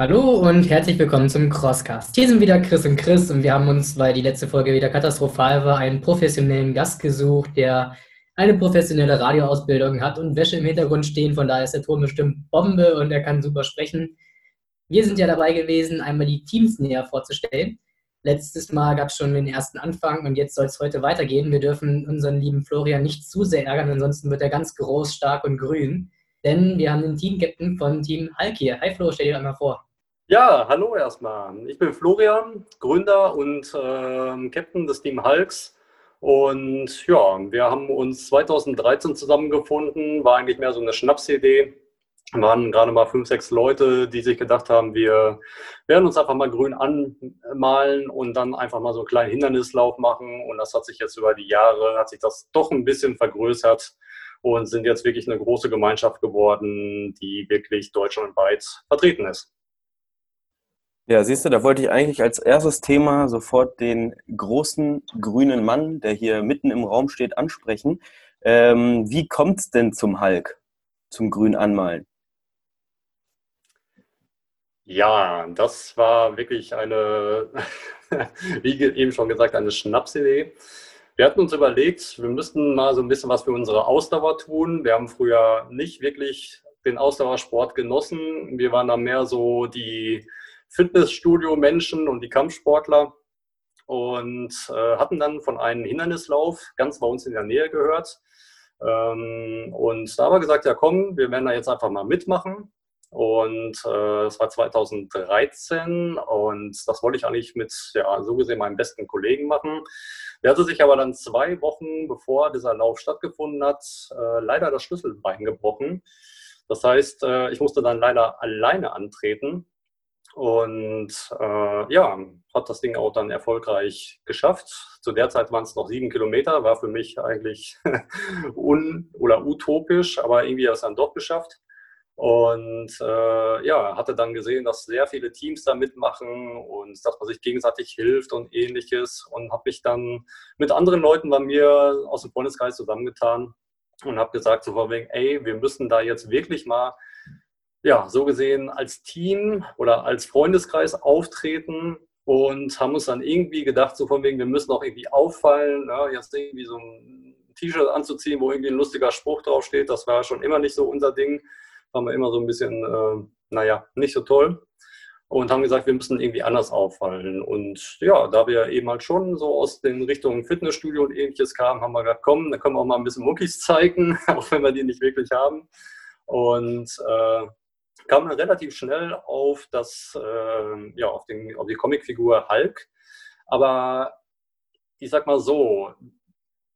Hallo und herzlich willkommen zum Crosscast. Hier sind wieder Chris und Chris und wir haben uns, weil die letzte Folge wieder katastrophal war, einen professionellen Gast gesucht, der eine professionelle Radioausbildung hat und Wäsche im Hintergrund stehen. Von daher ist der Ton bestimmt Bombe und er kann super sprechen. Wir sind ja dabei gewesen, einmal die Teams näher vorzustellen. Letztes Mal gab es schon den ersten Anfang und jetzt soll es heute weitergehen. Wir dürfen unseren lieben Florian nicht zu sehr ärgern, ansonsten wird er ganz groß, stark und grün. Denn wir haben den Team-Captain von Team Hulk hier. Hi Flo, stell dir einmal vor. Ja, hallo erstmal. Ich bin Florian, Gründer und äh, Captain des Team Hulks. Und ja, wir haben uns 2013 zusammengefunden, war eigentlich mehr so eine Schnapsidee. Waren gerade mal fünf, sechs Leute, die sich gedacht haben, wir werden uns einfach mal grün anmalen und dann einfach mal so einen kleinen Hindernislauf machen. Und das hat sich jetzt über die Jahre, hat sich das doch ein bisschen vergrößert und sind jetzt wirklich eine große Gemeinschaft geworden, die wirklich deutschlandweit vertreten ist. Ja, siehst du, da wollte ich eigentlich als erstes Thema sofort den großen grünen Mann, der hier mitten im Raum steht, ansprechen. Ähm, wie kommt es denn zum Hulk, zum grün Anmalen? Ja, das war wirklich eine, wie eben schon gesagt, eine Schnapsidee. Wir hatten uns überlegt, wir müssten mal so ein bisschen was für unsere Ausdauer tun. Wir haben früher nicht wirklich den Ausdauersport genossen. Wir waren da mehr so die Fitnessstudio-Menschen und die Kampfsportler und äh, hatten dann von einem Hindernislauf ganz bei uns in der Nähe gehört. Ähm, und da haben wir gesagt, ja komm, wir werden da jetzt einfach mal mitmachen. Und äh, das war 2013 und das wollte ich eigentlich mit, ja, so gesehen meinem besten Kollegen machen. Der hatte sich aber dann zwei Wochen, bevor dieser Lauf stattgefunden hat, äh, leider das Schlüsselbein gebrochen. Das heißt, äh, ich musste dann leider alleine antreten. Und äh, ja, hat das Ding auch dann erfolgreich geschafft. Zu der Zeit waren es noch sieben Kilometer, war für mich eigentlich un- oder utopisch, aber irgendwie hat es dann doch geschafft. Und äh, ja, hatte dann gesehen, dass sehr viele Teams da mitmachen und dass man sich gegenseitig hilft und ähnliches. Und habe mich dann mit anderen Leuten bei mir aus dem Freundeskreis zusammengetan und habe gesagt, so von ey, wir müssen da jetzt wirklich mal ja, so gesehen als Team oder als Freundeskreis auftreten und haben uns dann irgendwie gedacht, so von wegen, wir müssen auch irgendwie auffallen, ne? jetzt irgendwie so ein T-Shirt anzuziehen, wo irgendwie ein lustiger Spruch draufsteht, das war schon immer nicht so unser Ding, haben wir immer so ein bisschen, äh, naja, nicht so toll und haben gesagt, wir müssen irgendwie anders auffallen. Und ja, da wir eben halt schon so aus den Richtungen Fitnessstudio und ähnliches kamen, haben wir gesagt, komm, da können wir auch mal ein bisschen Muckis zeigen, auch wenn wir die nicht wirklich haben. Und äh, kam man relativ schnell auf das, äh, ja, auf, den, auf die Comicfigur Hulk. Aber ich sag mal so,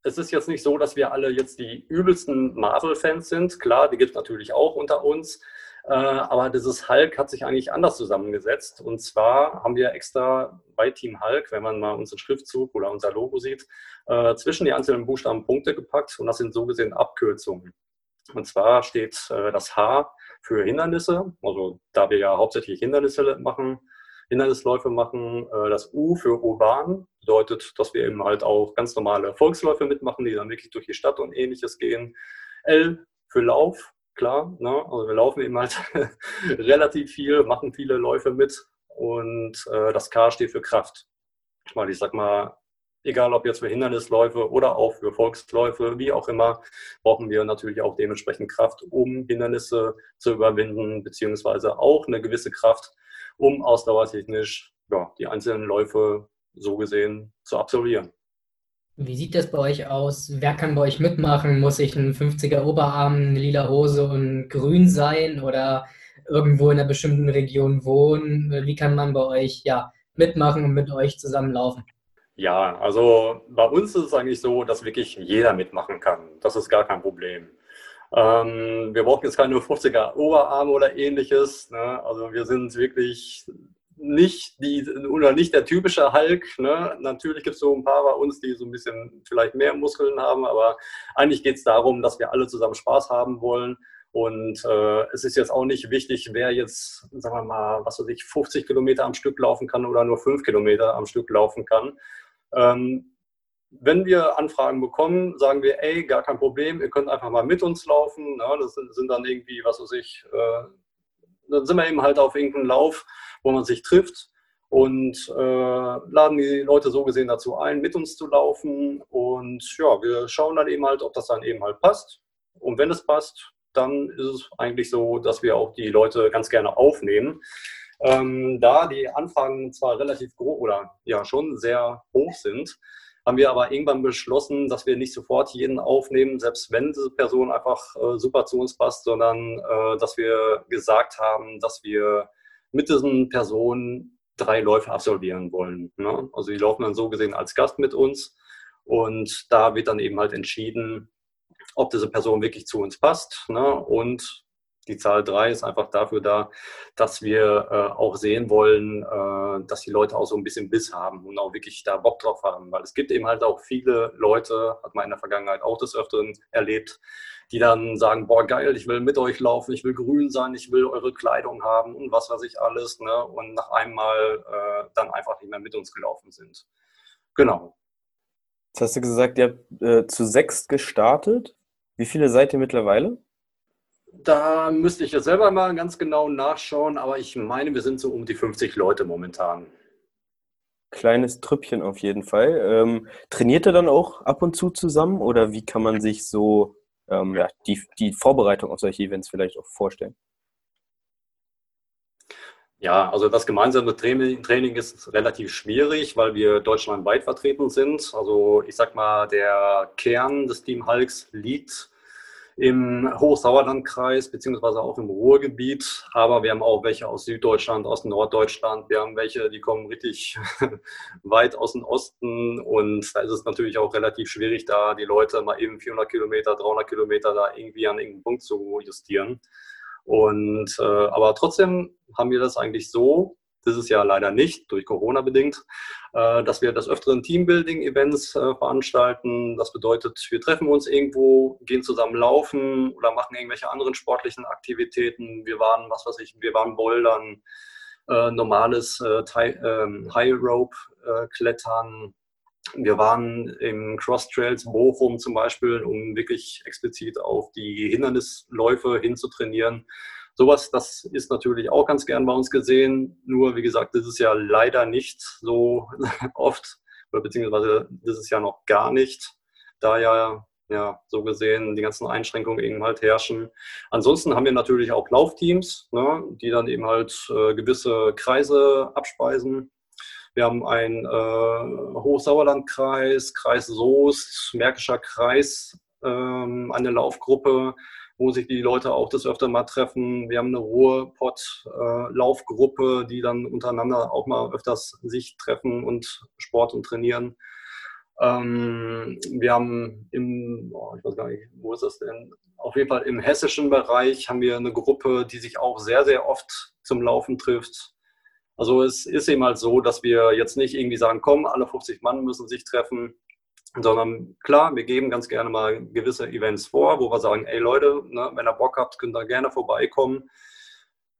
es ist jetzt nicht so, dass wir alle jetzt die übelsten Marvel-Fans sind. Klar, die gibt es natürlich auch unter uns. Äh, aber dieses Hulk hat sich eigentlich anders zusammengesetzt. Und zwar haben wir extra bei Team Hulk, wenn man mal unseren Schriftzug oder unser Logo sieht, äh, zwischen die einzelnen Buchstaben Punkte gepackt. Und das sind so gesehen Abkürzungen. Und zwar steht äh, das H für Hindernisse, also da wir ja hauptsächlich Hindernisse machen, Hindernisläufe machen. Äh, das U für urban bedeutet, dass wir eben halt auch ganz normale Volksläufe mitmachen, die dann wirklich durch die Stadt und ähnliches gehen. L für Lauf, klar. Ne? Also wir laufen eben halt relativ viel, machen viele Läufe mit. Und äh, das K steht für Kraft. Weil ich sag mal, egal ob jetzt für Hindernisläufe oder auch für Volksläufe, wie auch immer, brauchen wir natürlich auch dementsprechend Kraft, um Hindernisse zu überwinden, beziehungsweise auch eine gewisse Kraft, um ausdauertechnisch ja, die einzelnen Läufe so gesehen zu absolvieren. Wie sieht das bei euch aus? Wer kann bei euch mitmachen? Muss ich ein 50er Oberarm, eine lila Hose und grün sein oder irgendwo in einer bestimmten Region wohnen? Wie kann man bei euch ja, mitmachen und mit euch zusammenlaufen? Ja, also bei uns ist es eigentlich so, dass wirklich jeder mitmachen kann. Das ist gar kein Problem. Ähm, wir brauchen jetzt keine 50er Oberarme oder ähnliches. Ne? Also wir sind wirklich nicht die oder nicht der typische Hulk. Ne? Natürlich gibt es so ein paar bei uns, die so ein bisschen vielleicht mehr Muskeln haben, aber eigentlich geht es darum, dass wir alle zusammen Spaß haben wollen. Und äh, es ist jetzt auch nicht wichtig, wer jetzt, sagen wir mal, was weiß ich, 50 Kilometer am Stück laufen kann oder nur 5 Kilometer am Stück laufen kann. Ähm, wenn wir Anfragen bekommen, sagen wir, ey, gar kein Problem, ihr könnt einfach mal mit uns laufen. Ja, das sind, sind, dann irgendwie, was weiß ich, äh, dann sind wir eben halt auf irgendeinem Lauf, wo man sich trifft und äh, laden die Leute so gesehen dazu ein, mit uns zu laufen. Und ja, wir schauen dann eben halt, ob das dann eben halt passt. Und wenn es passt, dann ist es eigentlich so, dass wir auch die Leute ganz gerne aufnehmen. Ähm, da die Anfragen zwar relativ groß oder ja schon sehr hoch sind, haben wir aber irgendwann beschlossen, dass wir nicht sofort jeden aufnehmen, selbst wenn diese Person einfach äh, super zu uns passt, sondern äh, dass wir gesagt haben, dass wir mit diesen Personen drei Läufe absolvieren wollen. Ne? Also die laufen dann so gesehen als Gast mit uns und da wird dann eben halt entschieden, ob diese Person wirklich zu uns passt. Ne? Und die Zahl 3 ist einfach dafür da, dass wir äh, auch sehen wollen, äh, dass die Leute auch so ein bisschen Biss haben und auch wirklich da Bock drauf haben. Weil es gibt eben halt auch viele Leute, hat man in der Vergangenheit auch des Öfteren erlebt, die dann sagen, boah geil, ich will mit euch laufen, ich will grün sein, ich will eure Kleidung haben und was weiß ich alles. Ne? Und nach einmal äh, dann einfach nicht mehr mit uns gelaufen sind. Genau. Jetzt hast du gesagt, ihr habt äh, zu sechs gestartet. Wie viele seid ihr mittlerweile? Da müsste ich jetzt selber mal ganz genau nachschauen, aber ich meine, wir sind so um die 50 Leute momentan. Kleines Trüppchen auf jeden Fall. Ähm, trainiert ihr dann auch ab und zu zusammen oder wie kann man sich so ähm, ja, die, die Vorbereitung auf solche Events vielleicht auch vorstellen? Ja, also das gemeinsame Training ist relativ schwierig, weil wir deutschlandweit vertreten sind. Also ich sag mal, der Kern des Team Hulks liegt im Hochsauerlandkreis beziehungsweise auch im Ruhrgebiet. Aber wir haben auch welche aus Süddeutschland, aus Norddeutschland. Wir haben welche, die kommen richtig weit aus dem Osten. Und da ist es natürlich auch relativ schwierig, da die Leute mal eben 400 Kilometer, 300 Kilometer da irgendwie an irgendeinen Punkt zu justieren. Und äh, aber trotzdem haben wir das eigentlich so, dieses Jahr leider nicht, durch Corona bedingt, äh, dass wir das öfteren Teambuilding-Events äh, veranstalten. Das bedeutet, wir treffen uns irgendwo, gehen zusammen laufen oder machen irgendwelche anderen sportlichen Aktivitäten. Wir waren, was weiß ich, wir waren Bouldern, äh, normales ähm, High Rope Klettern. Wir waren im Cross Trails Bochum zum Beispiel, um wirklich explizit auf die Hindernisläufe hinzutrainieren. Sowas, das ist natürlich auch ganz gern bei uns gesehen. Nur, wie gesagt, das ist ja leider nicht so oft, beziehungsweise das ist ja noch gar nicht, da ja, ja so gesehen die ganzen Einschränkungen eben halt herrschen. Ansonsten haben wir natürlich auch Laufteams, ne, die dann eben halt äh, gewisse Kreise abspeisen. Wir haben einen äh, Hochsauerlandkreis, Kreis Soest, Märkischer Kreis, ähm, eine Laufgruppe, wo sich die Leute auch das öfter mal treffen. Wir haben eine Ruhrpott-Laufgruppe, äh, die dann untereinander auch mal öfters sich treffen und Sport und trainieren. Ähm, wir haben im, oh, ich weiß gar nicht, wo ist das denn? Auf jeden Fall im hessischen Bereich haben wir eine Gruppe, die sich auch sehr, sehr oft zum Laufen trifft. Also es ist eben halt so, dass wir jetzt nicht irgendwie sagen, komm, alle 50 Mann müssen sich treffen, sondern klar, wir geben ganz gerne mal gewisse Events vor, wo wir sagen, ey Leute, ne, wenn ihr Bock habt, könnt ihr gerne vorbeikommen.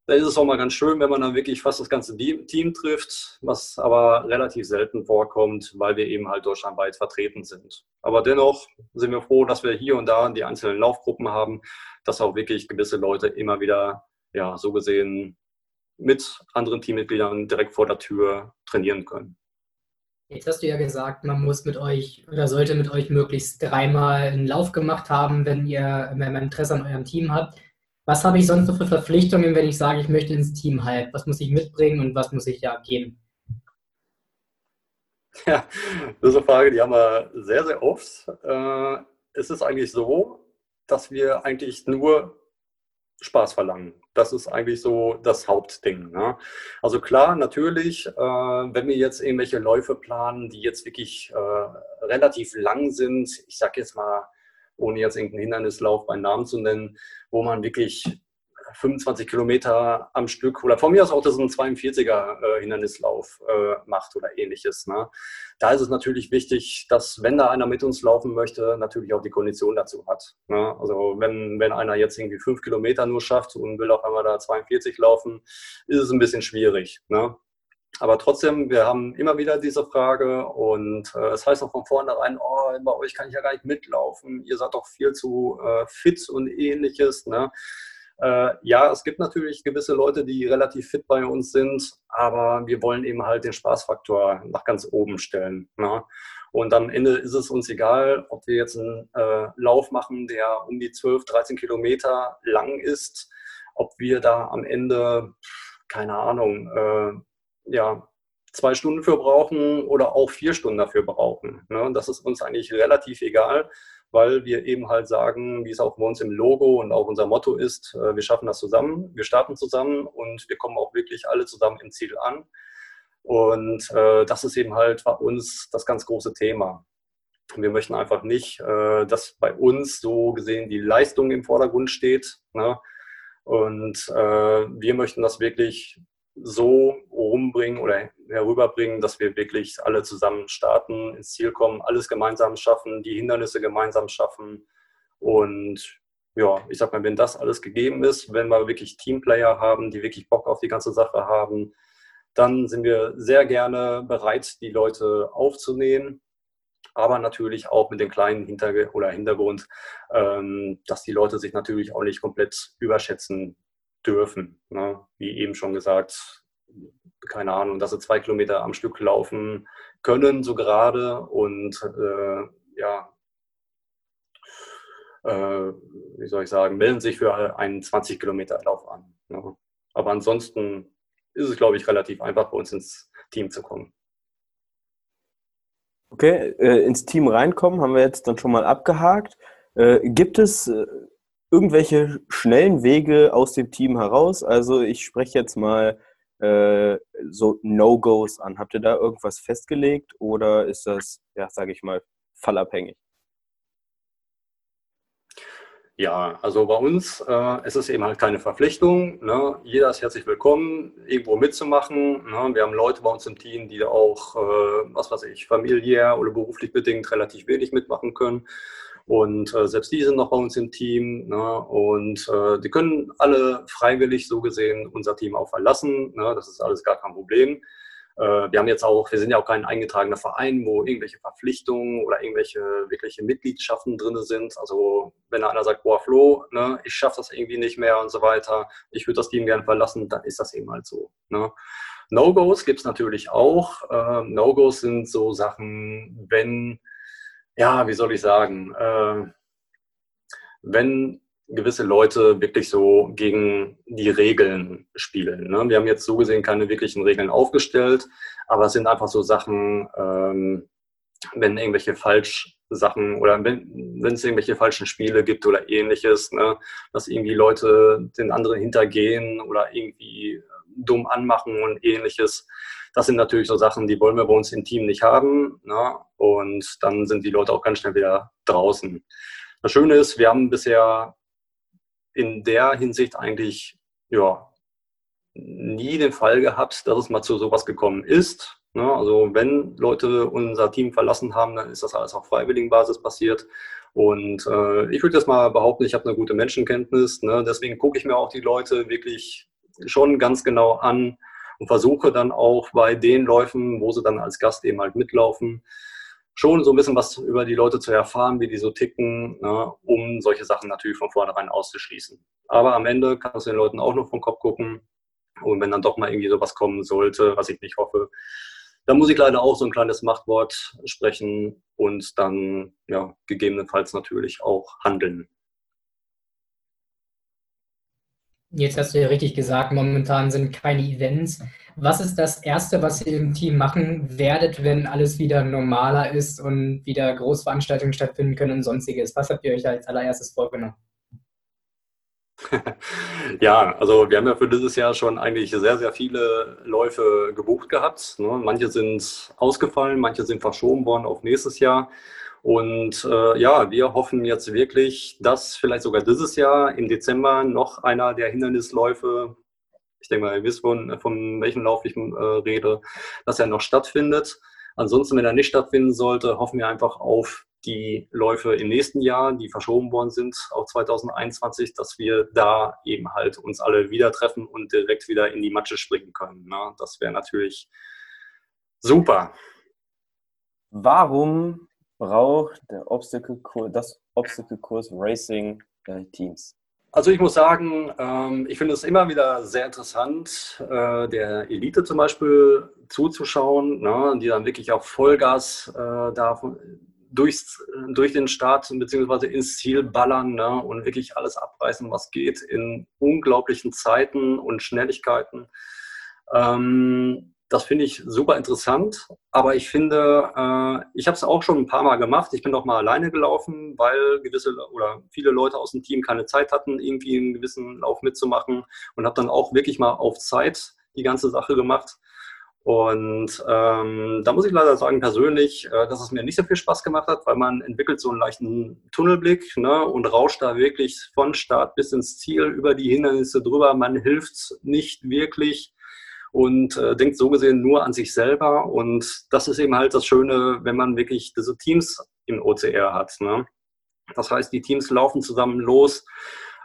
Da ist es auch mal ganz schön, wenn man dann wirklich fast das ganze Team trifft, was aber relativ selten vorkommt, weil wir eben halt deutschlandweit vertreten sind. Aber dennoch sind wir froh, dass wir hier und da die einzelnen Laufgruppen haben, dass auch wirklich gewisse Leute immer wieder, ja, so gesehen mit anderen Teammitgliedern direkt vor der Tür trainieren können. Jetzt hast du ja gesagt, man muss mit euch oder sollte mit euch möglichst dreimal einen Lauf gemacht haben, wenn ihr wenn Interesse an eurem Team habt. Was habe ich sonst noch für Verpflichtungen, wenn ich sage, ich möchte ins Team halt? Was muss ich mitbringen und was muss ich da geben? Ja, das ist eine Frage, die haben wir sehr, sehr oft. Äh, es ist eigentlich so, dass wir eigentlich nur Spaß verlangen. Das ist eigentlich so das Hauptding. Ne? Also klar, natürlich, äh, wenn wir jetzt irgendwelche Läufe planen, die jetzt wirklich äh, relativ lang sind, ich sage jetzt mal, ohne jetzt irgendeinen Hindernislauf bei Namen zu nennen, wo man wirklich 25 Kilometer am Stück oder von mir aus auch das ein 42er äh, Hindernislauf äh, macht oder ähnliches. Ne? Da ist es natürlich wichtig, dass wenn da einer mit uns laufen möchte, natürlich auch die Kondition dazu hat. Ne? Also wenn, wenn einer jetzt irgendwie fünf Kilometer nur schafft und will auf einmal da 42 laufen, ist es ein bisschen schwierig. Ne? Aber trotzdem, wir haben immer wieder diese Frage und äh, es das heißt auch von vornherein, oh, bei euch kann ich ja gar nicht mitlaufen, ihr seid doch viel zu äh, fit und ähnliches. Ne? Äh, ja, es gibt natürlich gewisse Leute, die relativ fit bei uns sind, aber wir wollen eben halt den Spaßfaktor nach ganz oben stellen. Ne? Und am Ende ist es uns egal, ob wir jetzt einen äh, Lauf machen, der um die 12, 13 Kilometer lang ist, ob wir da am Ende, keine Ahnung, äh, ja, zwei Stunden für brauchen oder auch vier Stunden dafür brauchen. Ne? Das ist uns eigentlich relativ egal weil wir eben halt sagen, wie es auch bei uns im Logo und auch unser Motto ist, äh, wir schaffen das zusammen, wir starten zusammen und wir kommen auch wirklich alle zusammen im Ziel an. Und äh, das ist eben halt bei uns das ganz große Thema. Wir möchten einfach nicht, äh, dass bei uns so gesehen die Leistung im Vordergrund steht. Ne? Und äh, wir möchten das wirklich so rumbringen oder herüberbringen, dass wir wirklich alle zusammen starten, ins Ziel kommen, alles gemeinsam schaffen, die Hindernisse gemeinsam schaffen. Und ja, ich sag mal, wenn das alles gegeben ist, wenn wir wirklich Teamplayer haben, die wirklich Bock auf die ganze Sache haben, dann sind wir sehr gerne bereit, die Leute aufzunehmen. Aber natürlich auch mit dem kleinen Hintergrund, ähm, dass die Leute sich natürlich auch nicht komplett überschätzen dürfen. Ne? Wie eben schon gesagt, keine Ahnung, dass sie zwei Kilometer am Stück laufen können, so gerade. Und äh, ja, äh, wie soll ich sagen, melden sich für einen 20 Kilometer Lauf an. Ne? Aber ansonsten ist es, glaube ich, relativ einfach bei uns ins Team zu kommen. Okay, äh, ins Team reinkommen haben wir jetzt dann schon mal abgehakt. Äh, gibt es äh, irgendwelche schnellen Wege aus dem Team heraus? Also ich spreche jetzt mal äh, so No-Gos an. Habt ihr da irgendwas festgelegt oder ist das, ja, sage ich mal, fallabhängig? Ja, also bei uns äh, ist es eben halt keine Verpflichtung. Ne? Jeder ist herzlich willkommen, irgendwo mitzumachen. Ne? Wir haben Leute bei uns im Team, die auch, äh, was weiß ich, familiär oder beruflich bedingt relativ wenig mitmachen können. Und äh, selbst die sind noch bei uns im Team. Ne? Und äh, die können alle freiwillig so gesehen unser Team auch verlassen. Ne? Das ist alles gar kein Problem. Äh, wir haben jetzt auch, wir sind ja auch kein eingetragener Verein, wo irgendwelche Verpflichtungen oder irgendwelche wirkliche Mitgliedschaften drin sind. Also wenn einer sagt, boah, Flo, ne, ich schaffe das irgendwie nicht mehr und so weiter, ich würde das Team gerne verlassen, dann ist das eben halt so. Ne? No-Gos gibt es natürlich auch. Äh, No-Gos sind so Sachen, wenn ja, wie soll ich sagen, äh, wenn gewisse Leute wirklich so gegen die Regeln spielen. Ne? Wir haben jetzt so gesehen keine wirklichen Regeln aufgestellt, aber es sind einfach so Sachen, ähm, wenn irgendwelche Falschsachen oder wenn, es irgendwelche falschen Spiele gibt oder ähnliches, ne? dass irgendwie Leute den anderen hintergehen oder irgendwie dumm anmachen und ähnliches. Das sind natürlich so Sachen, die wollen wir bei uns im Team nicht haben. Ne? Und dann sind die Leute auch ganz schnell wieder draußen. Das Schöne ist, wir haben bisher in der Hinsicht eigentlich ja, nie den Fall gehabt, dass es mal zu sowas gekommen ist. Ne? Also wenn Leute unser Team verlassen haben, dann ist das alles auf freiwilligen Basis passiert. Und äh, ich würde jetzt mal behaupten, ich habe eine gute Menschenkenntnis. Ne? Deswegen gucke ich mir auch die Leute wirklich schon ganz genau an und versuche dann auch bei den Läufen, wo sie dann als Gast eben halt mitlaufen, schon so ein bisschen was über die Leute zu erfahren, wie die so ticken, ne, um solche Sachen natürlich von vornherein auszuschließen. Aber am Ende kannst du den Leuten auch noch vom Kopf gucken. Und wenn dann doch mal irgendwie sowas kommen sollte, was ich nicht hoffe, dann muss ich leider auch so ein kleines Machtwort sprechen und dann ja, gegebenenfalls natürlich auch handeln. Jetzt hast du ja richtig gesagt, momentan sind keine Events. Was ist das Erste, was ihr im Team machen werdet, wenn alles wieder normaler ist und wieder Großveranstaltungen stattfinden können und sonstiges? Was habt ihr euch als allererstes vorgenommen? Ja, also wir haben ja für dieses Jahr schon eigentlich sehr, sehr viele Läufe gebucht gehabt. Ne? Manche sind ausgefallen, manche sind verschoben worden auf nächstes Jahr. Und äh, ja, wir hoffen jetzt wirklich, dass vielleicht sogar dieses Jahr im Dezember noch einer der Hindernisläufe, ich denke mal, ihr wisst von, von welchem Lauf ich äh, rede, dass er noch stattfindet. Ansonsten, wenn er nicht stattfinden sollte, hoffen wir einfach auf die Läufe im nächsten Jahr, die verschoben worden sind, auf 2021, dass wir da eben halt uns alle wieder treffen und direkt wieder in die Matsche springen können. Ne? Das wäre natürlich super. Warum braucht der Obstacle das Obstacle Course Racing äh, Teams? Also ich muss sagen, ähm, ich finde es immer wieder sehr interessant, äh, der Elite zum Beispiel zuzuschauen, ne, die dann wirklich auch Vollgas äh, da durchs, durch den Start bzw. ins Ziel ballern ne, und wirklich alles abreißen, was geht, in unglaublichen Zeiten und Schnelligkeiten. Ähm, das finde ich super interessant, aber ich finde, äh, ich habe es auch schon ein paar Mal gemacht. Ich bin auch mal alleine gelaufen, weil gewisse oder viele Leute aus dem Team keine Zeit hatten, irgendwie einen gewissen Lauf mitzumachen und habe dann auch wirklich mal auf Zeit die ganze Sache gemacht. Und ähm, da muss ich leider sagen, persönlich, äh, dass es mir nicht so viel Spaß gemacht hat, weil man entwickelt so einen leichten Tunnelblick ne, und rauscht da wirklich von Start bis ins Ziel über die Hindernisse drüber. Man hilft nicht wirklich und äh, denkt so gesehen nur an sich selber. Und das ist eben halt das Schöne, wenn man wirklich diese Teams im OCR hat. Ne? Das heißt, die Teams laufen zusammen los,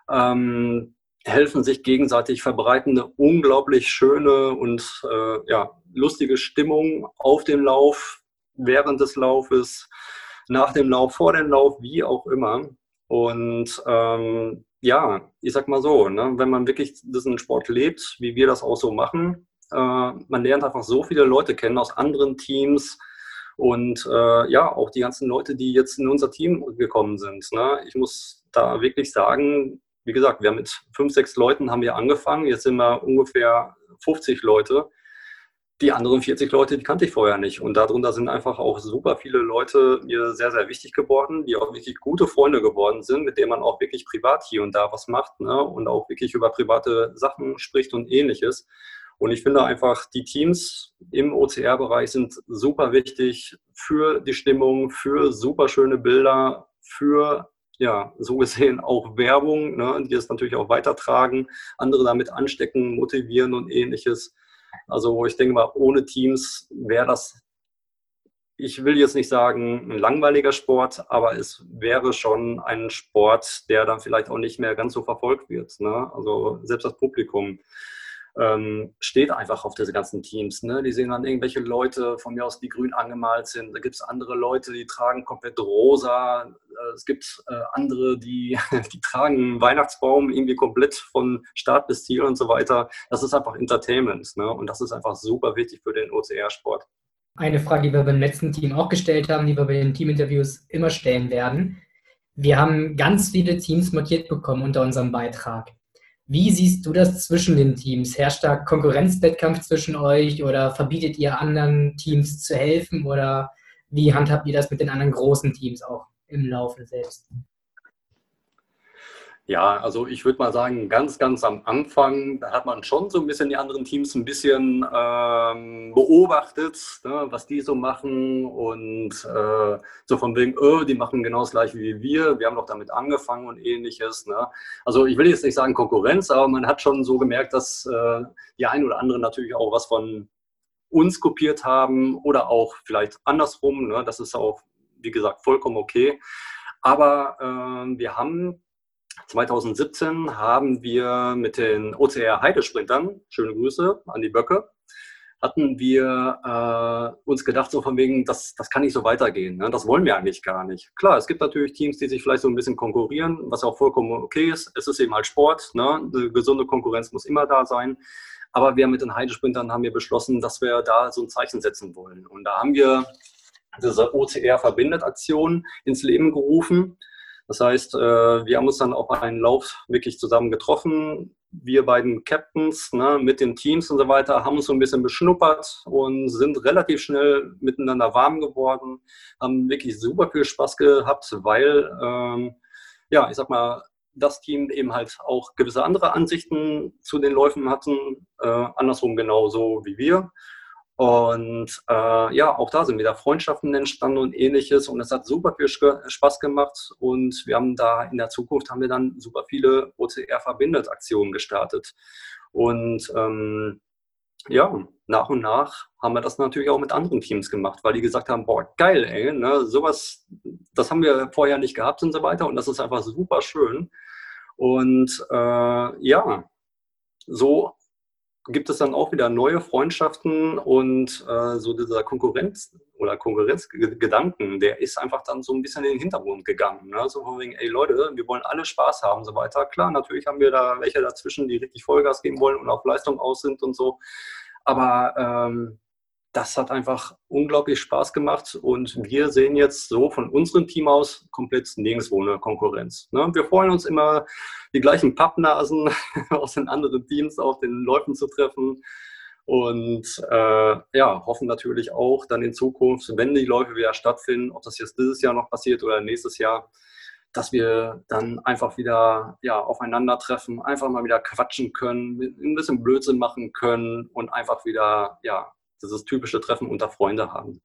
ähm, helfen sich gegenseitig, verbreiten eine unglaublich schöne und äh, ja, lustige Stimmung auf dem Lauf, während des Laufes, nach dem Lauf, vor dem Lauf, wie auch immer. Und ähm, ja, ich sag mal so, ne, wenn man wirklich diesen Sport lebt, wie wir das auch so machen, äh, man lernt einfach so viele Leute kennen aus anderen Teams und äh, ja, auch die ganzen Leute, die jetzt in unser Team gekommen sind. Ne? Ich muss da wirklich sagen, wie gesagt, wir haben mit fünf, sechs Leuten haben wir angefangen, jetzt sind wir ungefähr 50 Leute. Die anderen 40 Leute, die kannte ich vorher nicht. Und darunter sind einfach auch super viele Leute mir sehr, sehr wichtig geworden, die auch wirklich gute Freunde geworden sind, mit denen man auch wirklich privat hier und da was macht ne? und auch wirklich über private Sachen spricht und ähnliches. Und ich finde einfach, die Teams im OCR-Bereich sind super wichtig für die Stimmung, für super schöne Bilder, für ja, so gesehen auch Werbung, ne, die es natürlich auch weitertragen, andere damit anstecken, motivieren und ähnliches. Also ich denke mal, ohne Teams wäre das, ich will jetzt nicht sagen, ein langweiliger Sport, aber es wäre schon ein Sport, der dann vielleicht auch nicht mehr ganz so verfolgt wird. Ne? Also selbst das Publikum ähm, steht einfach auf diese ganzen Teams. Ne? Die sehen dann irgendwelche Leute von mir aus, die grün angemalt sind. Da gibt es andere Leute, die tragen komplett rosa. Äh, es gibt äh, andere, die, die tragen einen Weihnachtsbaum irgendwie komplett von Start bis Ziel und so weiter. Das ist einfach Entertainment. Ne? Und das ist einfach super wichtig für den OCR-Sport. Eine Frage, die wir beim letzten Team auch gestellt haben, die wir bei den Teaminterviews immer stellen werden. Wir haben ganz viele Teams markiert bekommen unter unserem Beitrag. Wie siehst du das zwischen den Teams? Herrscht da Konkurrenzwettkampf zwischen euch oder verbietet ihr anderen Teams zu helfen oder wie handhabt ihr das mit den anderen großen Teams auch im Laufe selbst? Ja, also ich würde mal sagen, ganz, ganz am Anfang, da hat man schon so ein bisschen die anderen Teams ein bisschen ähm, beobachtet, ne, was die so machen und äh, so von wegen, oh, die machen genau das gleiche wie wir, wir haben doch damit angefangen und ähnliches. Ne? Also ich will jetzt nicht sagen Konkurrenz, aber man hat schon so gemerkt, dass äh, die einen oder anderen natürlich auch was von uns kopiert haben oder auch vielleicht andersrum. Ne? Das ist auch, wie gesagt, vollkommen okay. Aber äh, wir haben 2017 haben wir mit den OCR Heidesprintern, schöne Grüße an die Böcke, hatten wir äh, uns gedacht, so von wegen, das, das kann nicht so weitergehen. Ne? Das wollen wir eigentlich gar nicht. Klar, es gibt natürlich Teams, die sich vielleicht so ein bisschen konkurrieren, was auch vollkommen okay ist. Es ist eben halt Sport. Ne? Eine gesunde Konkurrenz muss immer da sein. Aber wir mit den Heidesprintern haben wir beschlossen, dass wir da so ein Zeichen setzen wollen. Und da haben wir diese OCR-Verbindet-Aktion ins Leben gerufen. Das heißt, äh, wir haben uns dann auf einen Lauf wirklich zusammen getroffen. Wir beiden Captains ne, mit den Teams und so weiter haben uns so ein bisschen beschnuppert und sind relativ schnell miteinander warm geworden, haben wirklich super viel Spaß gehabt, weil, ähm, ja, ich sag mal, das Team eben halt auch gewisse andere Ansichten zu den Läufen hatten, äh, andersrum genauso wie wir. Und äh, ja, auch da sind wieder Freundschaften entstanden und ähnliches. Und es hat super viel Spaß gemacht. Und wir haben da in der Zukunft haben wir dann super viele OCR-Verbindet-Aktionen gestartet. Und ähm, ja, nach und nach haben wir das natürlich auch mit anderen Teams gemacht, weil die gesagt haben, boah, geil, ey, ne, sowas, das haben wir vorher nicht gehabt und so weiter. Und das ist einfach super schön. Und äh, ja, so gibt es dann auch wieder neue Freundschaften und äh, so dieser Konkurrenz oder Konkurrenzgedanken, der ist einfach dann so ein bisschen in den Hintergrund gegangen. Ne? So von wegen, ey Leute, wir wollen alle Spaß haben so weiter. Klar, natürlich haben wir da welche dazwischen, die richtig Vollgas geben wollen und auf Leistung aus sind und so. Aber ähm, das hat einfach unglaublich Spaß gemacht und wir sehen jetzt so von unserem Team aus komplett nirgendwo eine Konkurrenz. Ne? Wir freuen uns immer, die gleichen Pappnasen aus den anderen Teams auf den Läufen zu treffen und äh, ja, hoffen natürlich auch dann in Zukunft, wenn die Läufe wieder stattfinden, ob das jetzt dieses Jahr noch passiert oder nächstes Jahr, dass wir dann einfach wieder ja, aufeinandertreffen, einfach mal wieder quatschen können, ein bisschen Blödsinn machen können und einfach wieder ja, dieses typische Treffen unter Freunde haben.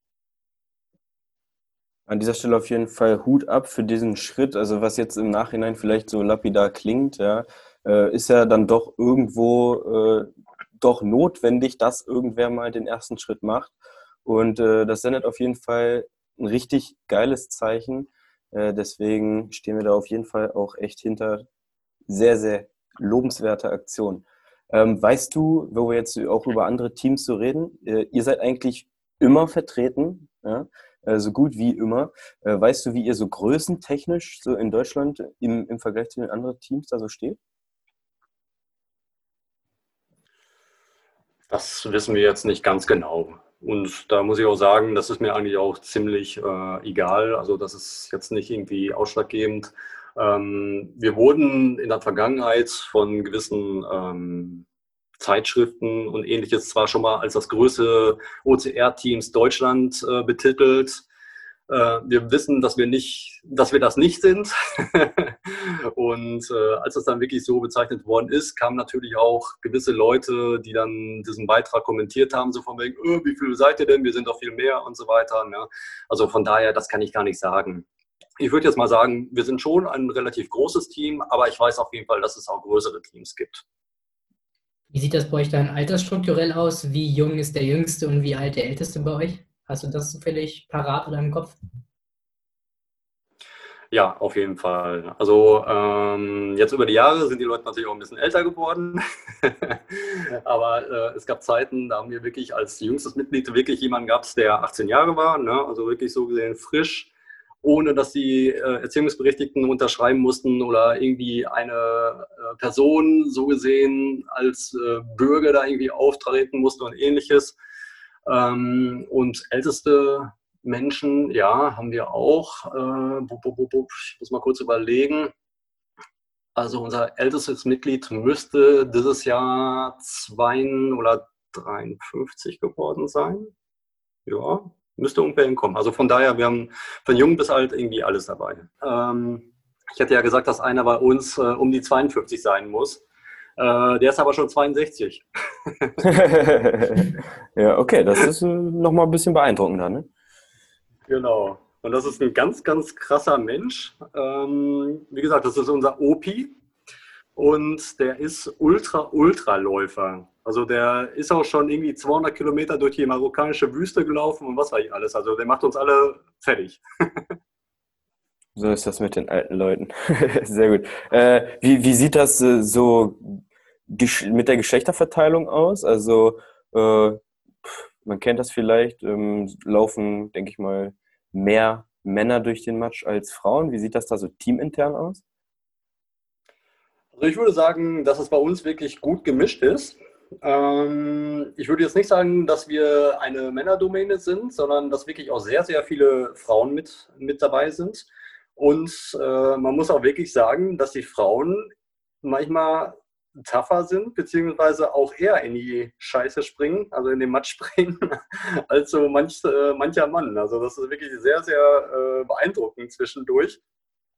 An dieser Stelle auf jeden Fall Hut ab für diesen Schritt. Also was jetzt im Nachhinein vielleicht so lapidar klingt, ja, äh, ist ja dann doch irgendwo äh, doch notwendig, dass irgendwer mal den ersten Schritt macht. Und äh, das sendet auf jeden Fall ein richtig geiles Zeichen. Äh, deswegen stehen wir da auf jeden Fall auch echt hinter sehr, sehr lobenswerte Aktion. Ähm, weißt du, wo wir jetzt auch über andere Teams so reden, äh, ihr seid eigentlich immer vertreten, ja? äh, so gut wie immer. Äh, weißt du, wie ihr so größentechnisch so in Deutschland im, im Vergleich zu den anderen Teams da so steht? Das wissen wir jetzt nicht ganz genau. Und da muss ich auch sagen, das ist mir eigentlich auch ziemlich äh, egal. Also das ist jetzt nicht irgendwie ausschlaggebend. Ähm, wir wurden in der Vergangenheit von gewissen ähm, Zeitschriften und ähnliches zwar schon mal als das größte OCR-Teams Deutschland äh, betitelt. Äh, wir wissen, dass wir nicht, dass wir das nicht sind. und äh, als das dann wirklich so bezeichnet worden ist, kamen natürlich auch gewisse Leute, die dann diesen Beitrag kommentiert haben, so von wegen, öh, wie viele seid ihr denn? Wir sind doch viel mehr und so weiter. Ne? Also von daher, das kann ich gar nicht sagen ich würde jetzt mal sagen, wir sind schon ein relativ großes Team, aber ich weiß auf jeden Fall, dass es auch größere Teams gibt. Wie sieht das bei euch dann altersstrukturell aus? Wie jung ist der Jüngste und wie alt der Älteste bei euch? Hast du das zufällig parat oder im Kopf? Ja, auf jeden Fall. Also ähm, jetzt über die Jahre sind die Leute natürlich auch ein bisschen älter geworden. Aber äh, es gab Zeiten, da haben wir wirklich als jüngstes Mitglied wirklich jemanden gehabt, der 18 Jahre war. Ne? Also wirklich so gesehen frisch ohne dass die äh, Erziehungsberechtigten unterschreiben mussten oder irgendwie eine äh, Person so gesehen als äh, Bürger da irgendwie auftreten musste und ähnliches. Ähm, und älteste Menschen, ja, haben wir auch. Äh, ich muss mal kurz überlegen. Also unser ältestes Mitglied müsste dieses Jahr 2 oder 53 geworden sein. Ja, Müsste ungefähr hinkommen. Also von daher, wir haben von jung bis alt irgendwie alles dabei. Ähm, ich hatte ja gesagt, dass einer bei uns äh, um die 52 sein muss. Äh, der ist aber schon 62. ja, okay, das ist äh, nochmal ein bisschen beeindruckender, ne? Genau. Und das ist ein ganz, ganz krasser Mensch. Ähm, wie gesagt, das ist unser Opi. Und der ist Ultra-Ultraläufer. Also der ist auch schon irgendwie 200 Kilometer durch die marokkanische Wüste gelaufen und was weiß ich alles. Also der macht uns alle fertig. so ist das mit den alten Leuten. Sehr gut. Äh, wie, wie sieht das äh, so mit der Geschlechterverteilung aus? Also äh, man kennt das vielleicht, ähm, laufen, denke ich mal, mehr Männer durch den Match als Frauen. Wie sieht das da so teamintern aus? Also ich würde sagen, dass es bei uns wirklich gut gemischt ist. Ähm, ich würde jetzt nicht sagen, dass wir eine Männerdomäne sind, sondern dass wirklich auch sehr, sehr viele Frauen mit, mit dabei sind. Und äh, man muss auch wirklich sagen, dass die Frauen manchmal tougher sind, beziehungsweise auch eher in die Scheiße springen, also in den Matsch springen, als so manch, äh, mancher Mann. Also das ist wirklich sehr, sehr äh, beeindruckend zwischendurch.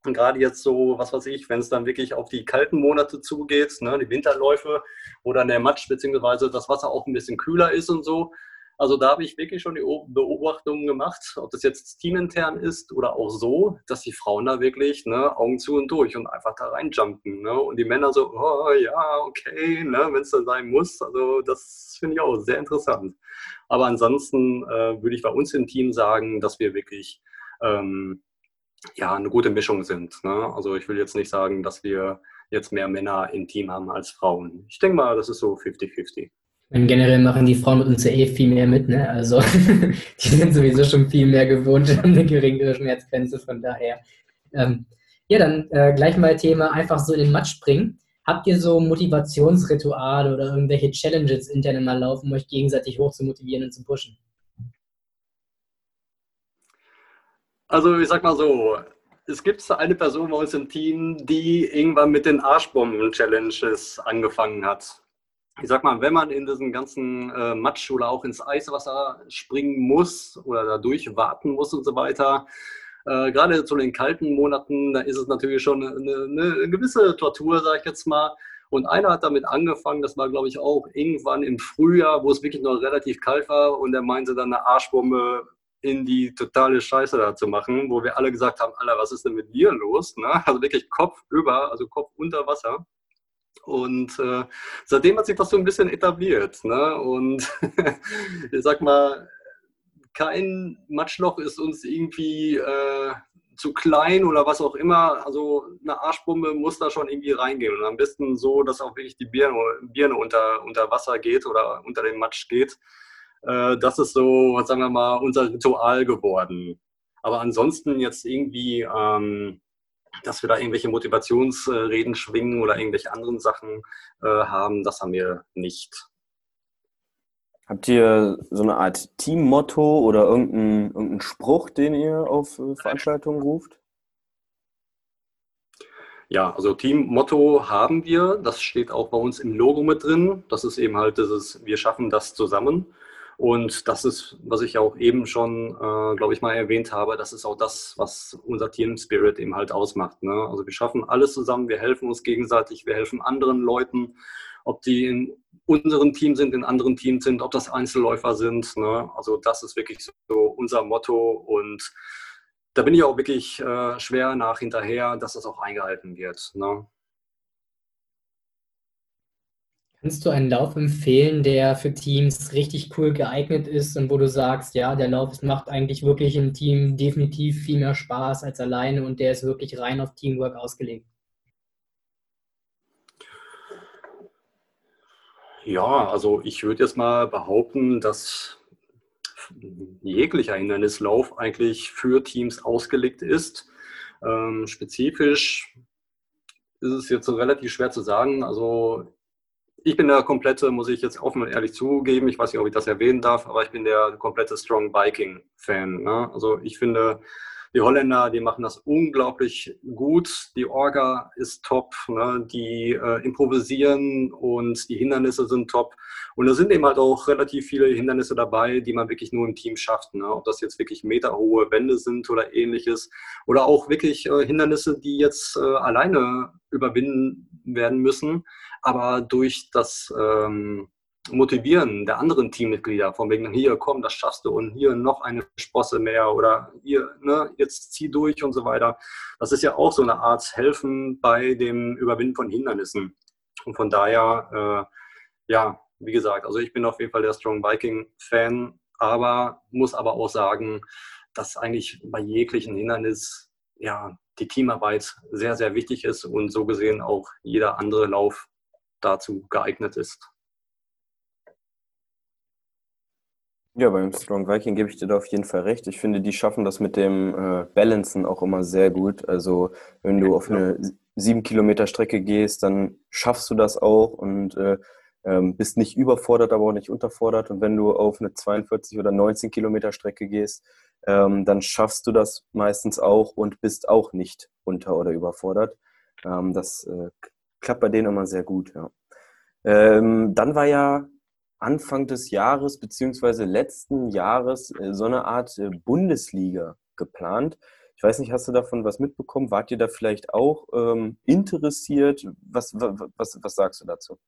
Und gerade jetzt so, was weiß ich, wenn es dann wirklich auf die kalten Monate zugeht, ne, die Winterläufe, wo dann der Matsch bzw. das Wasser auch ein bisschen kühler ist und so. Also da habe ich wirklich schon die Beobachtungen gemacht, ob das jetzt teamintern ist oder auch so, dass die Frauen da wirklich ne, Augen zu und durch und einfach da reinjumpen. Ne? Und die Männer so, oh ja, okay, ne, wenn es dann sein muss. Also das finde ich auch sehr interessant. Aber ansonsten äh, würde ich bei uns im Team sagen, dass wir wirklich ähm, ja, eine gute Mischung sind. Ne? Also ich will jetzt nicht sagen, dass wir jetzt mehr Männer im Team haben als Frauen. Ich denke mal, das ist so 50-50. Und generell machen die Frauen mit uns ja eh viel mehr mit, ne? Also die sind sowieso schon viel mehr gewohnt, haben eine geringere Schmerzgrenze, von daher. Ähm, ja, dann äh, gleich mal Thema einfach so in den Matsch springen. Habt ihr so Motivationsrituale oder irgendwelche Challenges intern mal laufen, um euch gegenseitig hoch zu motivieren und zu pushen? Also ich sag mal so, es gibt eine Person bei uns im Team, die irgendwann mit den Arschbomben-Challenges angefangen hat. Ich sag mal, wenn man in diesen ganzen äh, Matsch oder auch ins Eiswasser springen muss oder da durchwarten muss und so weiter, äh, gerade zu den kalten Monaten, da ist es natürlich schon eine, eine gewisse Tortur, sage ich jetzt mal. Und einer hat damit angefangen, das war, glaube ich, auch irgendwann im Frühjahr, wo es wirklich noch relativ kalt war und er meinte dann eine Arschbombe in die totale Scheiße da zu machen, wo wir alle gesagt haben, Alter, was ist denn mit dir los? Ne? Also wirklich Kopf über, also Kopf unter Wasser. Und äh, seitdem hat sich das so ein bisschen etabliert. Ne? Und ich sag mal, kein Matschloch ist uns irgendwie äh, zu klein oder was auch immer. Also eine Arschbombe muss da schon irgendwie reingehen. Und am besten so, dass auch wirklich die Birne, Birne unter, unter Wasser geht oder unter den Matsch geht. Äh, das ist so, sagen wir mal, unser Ritual geworden. Aber ansonsten jetzt irgendwie, ähm, dass wir da irgendwelche Motivationsreden schwingen oder irgendwelche anderen Sachen äh, haben, das haben wir nicht. Habt ihr so eine Art Teammotto oder irgendeinen irgendein Spruch, den ihr auf äh, Veranstaltungen ruft? Ja, also Teammotto haben wir. Das steht auch bei uns im Logo mit drin. Das ist eben halt dieses, wir schaffen das zusammen. Und das ist, was ich auch eben schon, äh, glaube ich, mal erwähnt habe, das ist auch das, was unser Team Spirit eben halt ausmacht. Ne? Also wir schaffen alles zusammen, wir helfen uns gegenseitig, wir helfen anderen Leuten ob die in unserem Team sind, in anderen Teams sind, ob das Einzelläufer sind. Ne? Also das ist wirklich so unser Motto und da bin ich auch wirklich äh, schwer nach hinterher, dass das auch eingehalten wird. Ne? Kannst du einen Lauf empfehlen, der für Teams richtig cool geeignet ist und wo du sagst, ja, der Lauf macht eigentlich wirklich im Team definitiv viel mehr Spaß als alleine und der ist wirklich rein auf Teamwork ausgelegt? Ja, also ich würde jetzt mal behaupten, dass jeglicher Hindernislauf eigentlich für Teams ausgelegt ist. Ähm, spezifisch ist es jetzt so relativ schwer zu sagen. Also ich bin der komplette, muss ich jetzt offen und ehrlich zugeben, ich weiß nicht, ob ich das erwähnen darf, aber ich bin der komplette Strong Biking-Fan. Ne? Also ich finde, die Holländer, die machen das unglaublich gut. Die Orga ist top, ne? die äh, improvisieren und die Hindernisse sind top. Und da sind eben halt auch relativ viele Hindernisse dabei, die man wirklich nur im Team schafft. Ne? Ob das jetzt wirklich meterhohe Wände sind oder ähnliches. Oder auch wirklich äh, Hindernisse, die jetzt äh, alleine überwinden werden müssen. Aber durch das ähm, Motivieren der anderen Teammitglieder, von wegen, hier, komm, das schaffst du und hier noch eine Sprosse mehr oder hier, ne, jetzt zieh durch und so weiter. Das ist ja auch so eine Art Helfen bei dem Überwinden von Hindernissen. Und von daher, äh, ja, wie gesagt, also ich bin auf jeden Fall der Strong Viking-Fan, aber muss aber auch sagen, dass eigentlich bei jeglichen Hindernis, ja, die Teamarbeit sehr, sehr wichtig ist und so gesehen auch jeder andere Lauf dazu geeignet ist. Ja, beim Strong Viking gebe ich dir da auf jeden Fall recht. Ich finde, die schaffen das mit dem äh, Balancen auch immer sehr gut. Also wenn du auf eine sieben Kilometer Strecke gehst, dann schaffst du das auch und äh, ähm, bist nicht überfordert, aber auch nicht unterfordert. Und wenn du auf eine 42 oder 19 Kilometer Strecke gehst, ähm, dann schaffst du das meistens auch und bist auch nicht unter- oder überfordert. Ähm, das äh, klappt bei denen immer sehr gut, ja. Ähm, dann war ja Anfang des Jahres beziehungsweise letzten Jahres äh, so eine Art äh, Bundesliga geplant. Ich weiß nicht, hast du davon was mitbekommen? Wart ihr da vielleicht auch ähm, interessiert? Was, was, was sagst du dazu?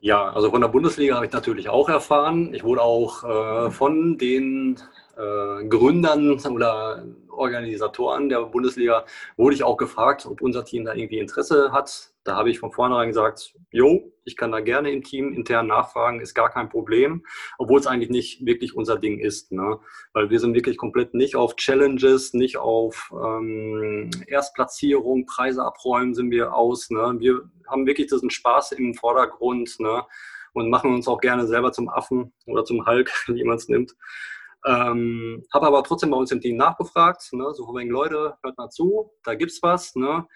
Ja, also von der Bundesliga habe ich natürlich auch erfahren. Ich wurde auch äh, von den äh, Gründern oder Organisatoren der Bundesliga wurde ich auch gefragt, ob unser Team da irgendwie Interesse hat. Da habe ich von vornherein gesagt, jo, ich kann da gerne im Team intern nachfragen, ist gar kein Problem, obwohl es eigentlich nicht wirklich unser Ding ist. Ne? Weil wir sind wirklich komplett nicht auf Challenges, nicht auf ähm, Erstplatzierung, Preise abräumen sind wir aus. Ne? Wir haben wirklich diesen Spaß im Vordergrund ne? und machen uns auch gerne selber zum Affen oder zum Hulk, wenn jemand es nimmt. Ähm, habe aber trotzdem bei uns im Team nachgefragt, ne? so von wegen Leute, hört mal zu, da gibt's was. Ne?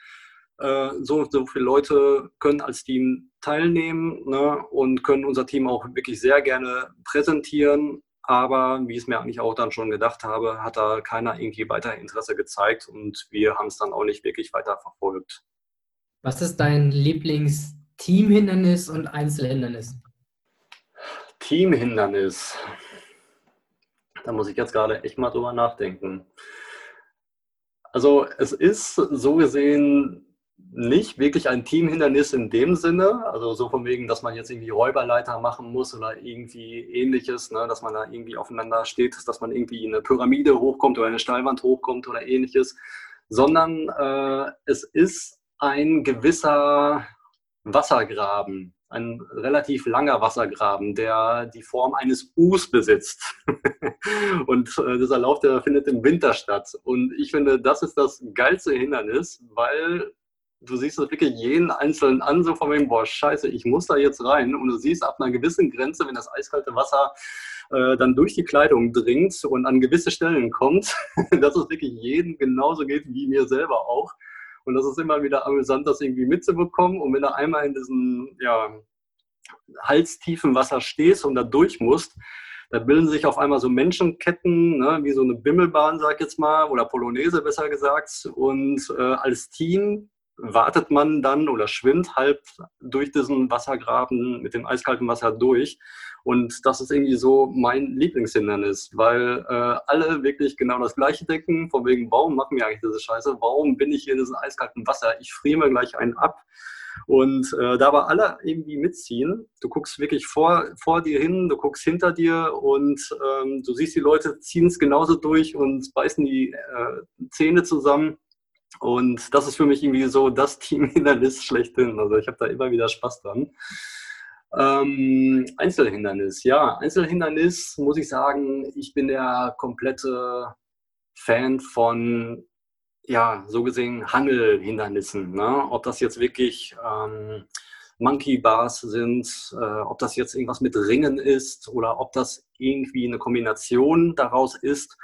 Äh, so, so viele Leute können als Team teilnehmen ne, und können unser Team auch wirklich sehr gerne präsentieren. Aber wie ich es mir eigentlich auch dann schon gedacht habe, hat da keiner irgendwie weiter Interesse gezeigt und wir haben es dann auch nicht wirklich weiter verfolgt. Was ist dein Lieblings-Teamhindernis und Einzelhindernis? Teamhindernis. Da muss ich jetzt gerade echt mal drüber nachdenken. Also es ist so gesehen nicht wirklich ein Teamhindernis in dem Sinne, also so von wegen, dass man jetzt irgendwie Räuberleiter machen muss oder irgendwie ähnliches, ne, dass man da irgendwie aufeinander steht, dass man irgendwie in eine Pyramide hochkommt oder eine Steilwand hochkommt oder ähnliches, sondern äh, es ist ein gewisser Wassergraben, ein relativ langer Wassergraben, der die Form eines Us besitzt. und äh, dieser Lauf, der findet im Winter statt. Und ich finde, das ist das geilste Hindernis, weil du siehst das wirklich jeden Einzelnen an, so von wegen, boah, scheiße, ich muss da jetzt rein. Und du siehst ab einer gewissen Grenze, wenn das eiskalte Wasser äh, dann durch die Kleidung dringt und an gewisse Stellen kommt, dass es wirklich jedem genauso geht wie mir selber auch. Und das ist immer wieder amüsant, das irgendwie mitzubekommen. Und wenn du einmal in diesem ja, halstiefen Wasser stehst und da durch musst, da bilden sich auf einmal so Menschenketten, ne, wie so eine Bimmelbahn, sag ich jetzt mal, oder Polonaise besser gesagt. Und äh, als Team wartet man dann oder schwimmt halb durch diesen Wassergraben mit dem eiskalten Wasser durch. Und das ist irgendwie so mein Lieblingshindernis, weil äh, alle wirklich genau das Gleiche denken, von wegen, warum machen wir eigentlich diese Scheiße? Warum bin ich hier in diesem eiskalten Wasser? Ich friere mir gleich einen ab. Und äh, da aber alle irgendwie mitziehen, du guckst wirklich vor, vor dir hin, du guckst hinter dir und ähm, du siehst, die Leute ziehen es genauso durch und beißen die äh, Zähne zusammen. Und das ist für mich irgendwie so das Teamhindernis schlechthin. Also ich habe da immer wieder Spaß dran. Ähm, Einzelhindernis, ja, Einzelhindernis muss ich sagen, ich bin der komplette Fan von, ja, so gesehen Hangelhindernissen. Ne? Ob das jetzt wirklich ähm, Monkey Bars sind, äh, ob das jetzt irgendwas mit Ringen ist oder ob das irgendwie eine Kombination daraus ist.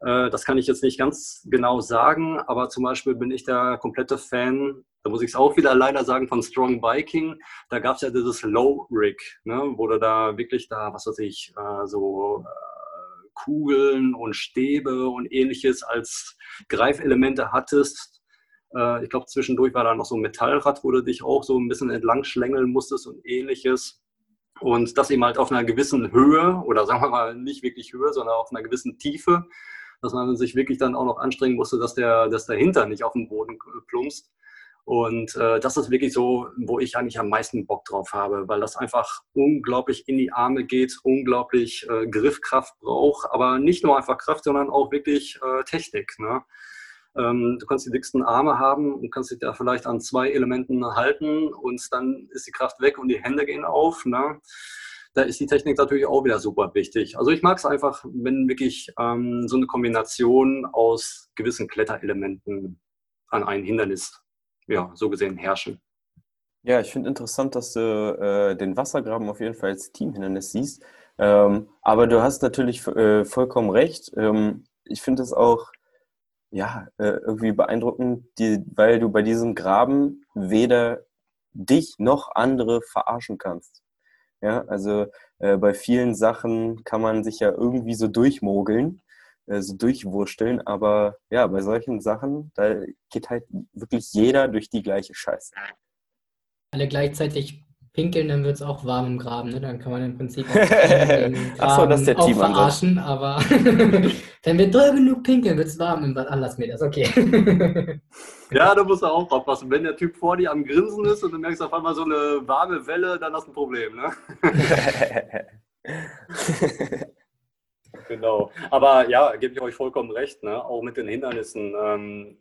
Äh, das kann ich jetzt nicht ganz genau sagen, aber zum Beispiel bin ich der komplette Fan, da muss ich es auch wieder leider sagen, von Strong Biking. Da gab es ja dieses Low Rig, ne, wo du da wirklich da, was weiß ich, äh, so äh, Kugeln und Stäbe und ähnliches als Greifelemente hattest. Ich glaube, zwischendurch war da noch so ein Metallrad, wo du dich auch so ein bisschen entlang schlängeln musstest und ähnliches. Und das eben halt auf einer gewissen Höhe oder sagen wir mal nicht wirklich Höhe, sondern auf einer gewissen Tiefe dass man sich wirklich dann auch noch anstrengen musste, dass der, dass der Hintern nicht auf den Boden plumpst. Und äh, das ist wirklich so, wo ich eigentlich am meisten Bock drauf habe, weil das einfach unglaublich in die Arme geht, unglaublich äh, Griffkraft braucht, aber nicht nur einfach Kraft, sondern auch wirklich äh, Technik. Ne? Ähm, du kannst die dicksten Arme haben und kannst dich da vielleicht an zwei Elementen halten und dann ist die Kraft weg und die Hände gehen auf. Ne? Da ist die Technik natürlich auch wieder super wichtig. Also ich mag es einfach, wenn wirklich ähm, so eine Kombination aus gewissen Kletterelementen an ein Hindernis, ja, so gesehen herrschen. Ja, ich finde interessant, dass du äh, den Wassergraben auf jeden Fall als Teamhindernis siehst. Ähm, aber du hast natürlich äh, vollkommen recht. Ähm, ich finde es auch ja, äh, irgendwie beeindruckend, die, weil du bei diesem Graben weder dich noch andere verarschen kannst. Ja, also äh, bei vielen Sachen kann man sich ja irgendwie so durchmogeln, äh, so durchwursteln, aber ja, bei solchen Sachen, da geht halt wirklich jeder durch die gleiche Scheiße. Alle gleichzeitig pinkeln, dann wird es auch warm im Graben. Ne? Dann kann man im Prinzip auch Achso, das ist der auch verarschen, aber wenn wir doll genug pinkeln, wird es warm im Bad. Lass mir das, okay. ja, da musst du auch aufpassen. Wenn der Typ vor dir am Grinsen ist und du merkst auf einmal so eine warme Welle, dann hast du ein Problem. Ne? Genau. Aber ja, gebe ich euch vollkommen recht, ne? auch mit den Hindernissen. Ähm,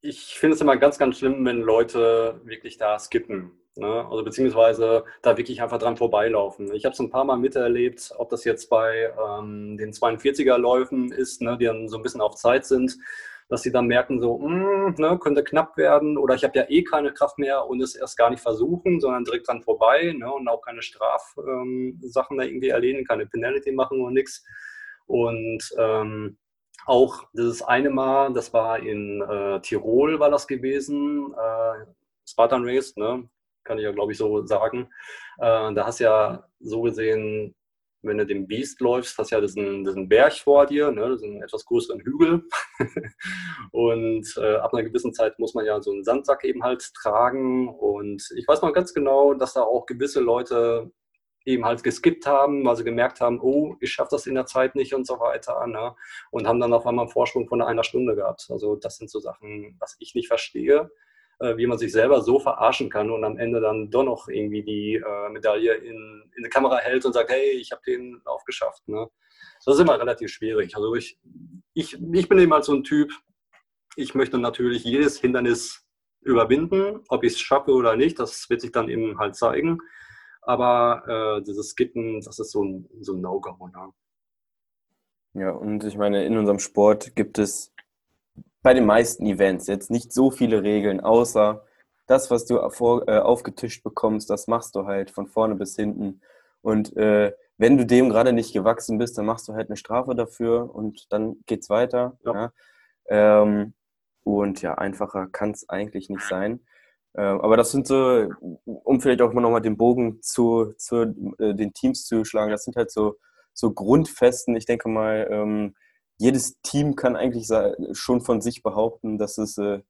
ich finde es immer ganz, ganz schlimm, wenn Leute wirklich da skippen. Ne? Also beziehungsweise da wirklich einfach dran vorbeilaufen. Ich habe es ein paar Mal miterlebt, ob das jetzt bei ähm, den 42er-Läufen ist, ne, die dann so ein bisschen auf Zeit sind, dass sie dann merken, so, mh, hm, ne, könnte knapp werden oder ich habe ja eh keine Kraft mehr und es erst gar nicht versuchen, sondern direkt dran vorbei ne, und auch keine Strafsachen ähm, da irgendwie erledigen, keine Penalty machen und nichts. Und ähm, auch dieses eine Mal, das war in äh, Tirol, war das gewesen, äh, Spartan Race, ne? Kann ich ja, glaube ich, so sagen. Äh, da hast ja so gesehen, wenn du den Beast läufst, hast du ja diesen, diesen Berg vor dir, ne? diesen etwas größeren Hügel. und äh, ab einer gewissen Zeit muss man ja so einen Sandsack eben halt tragen. Und ich weiß noch ganz genau, dass da auch gewisse Leute eben halt geskippt haben, weil sie gemerkt haben, oh, ich schaffe das in der Zeit nicht und so weiter. Ne? Und haben dann auf einmal einen Vorsprung von einer Stunde gehabt. Also das sind so Sachen, was ich nicht verstehe, äh, wie man sich selber so verarschen kann und am Ende dann doch noch irgendwie die äh, Medaille in, in die Kamera hält und sagt, hey, ich habe den Lauf geschafft. Ne? Das ist immer relativ schwierig. Also ich, ich, ich bin eben halt so ein Typ, ich möchte natürlich jedes Hindernis überwinden, ob ich es schaffe oder nicht, das wird sich dann eben halt zeigen. Aber äh, dieses Skippen, das ist so ein, so ein No-Go. Ne? Ja, und ich meine, in unserem Sport gibt es bei den meisten Events jetzt nicht so viele Regeln, außer das, was du vor, äh, aufgetischt bekommst, das machst du halt von vorne bis hinten. Und äh, wenn du dem gerade nicht gewachsen bist, dann machst du halt eine Strafe dafür und dann geht's weiter. Ja. Ja. Ähm, und ja, einfacher kann es eigentlich nicht sein. Ähm, aber das sind so, um vielleicht auch mal nochmal den Bogen zu, zu äh, den Teams zu schlagen, das sind halt so, so Grundfesten. Ich denke mal, ähm, jedes Team kann eigentlich schon von sich behaupten, dass es äh,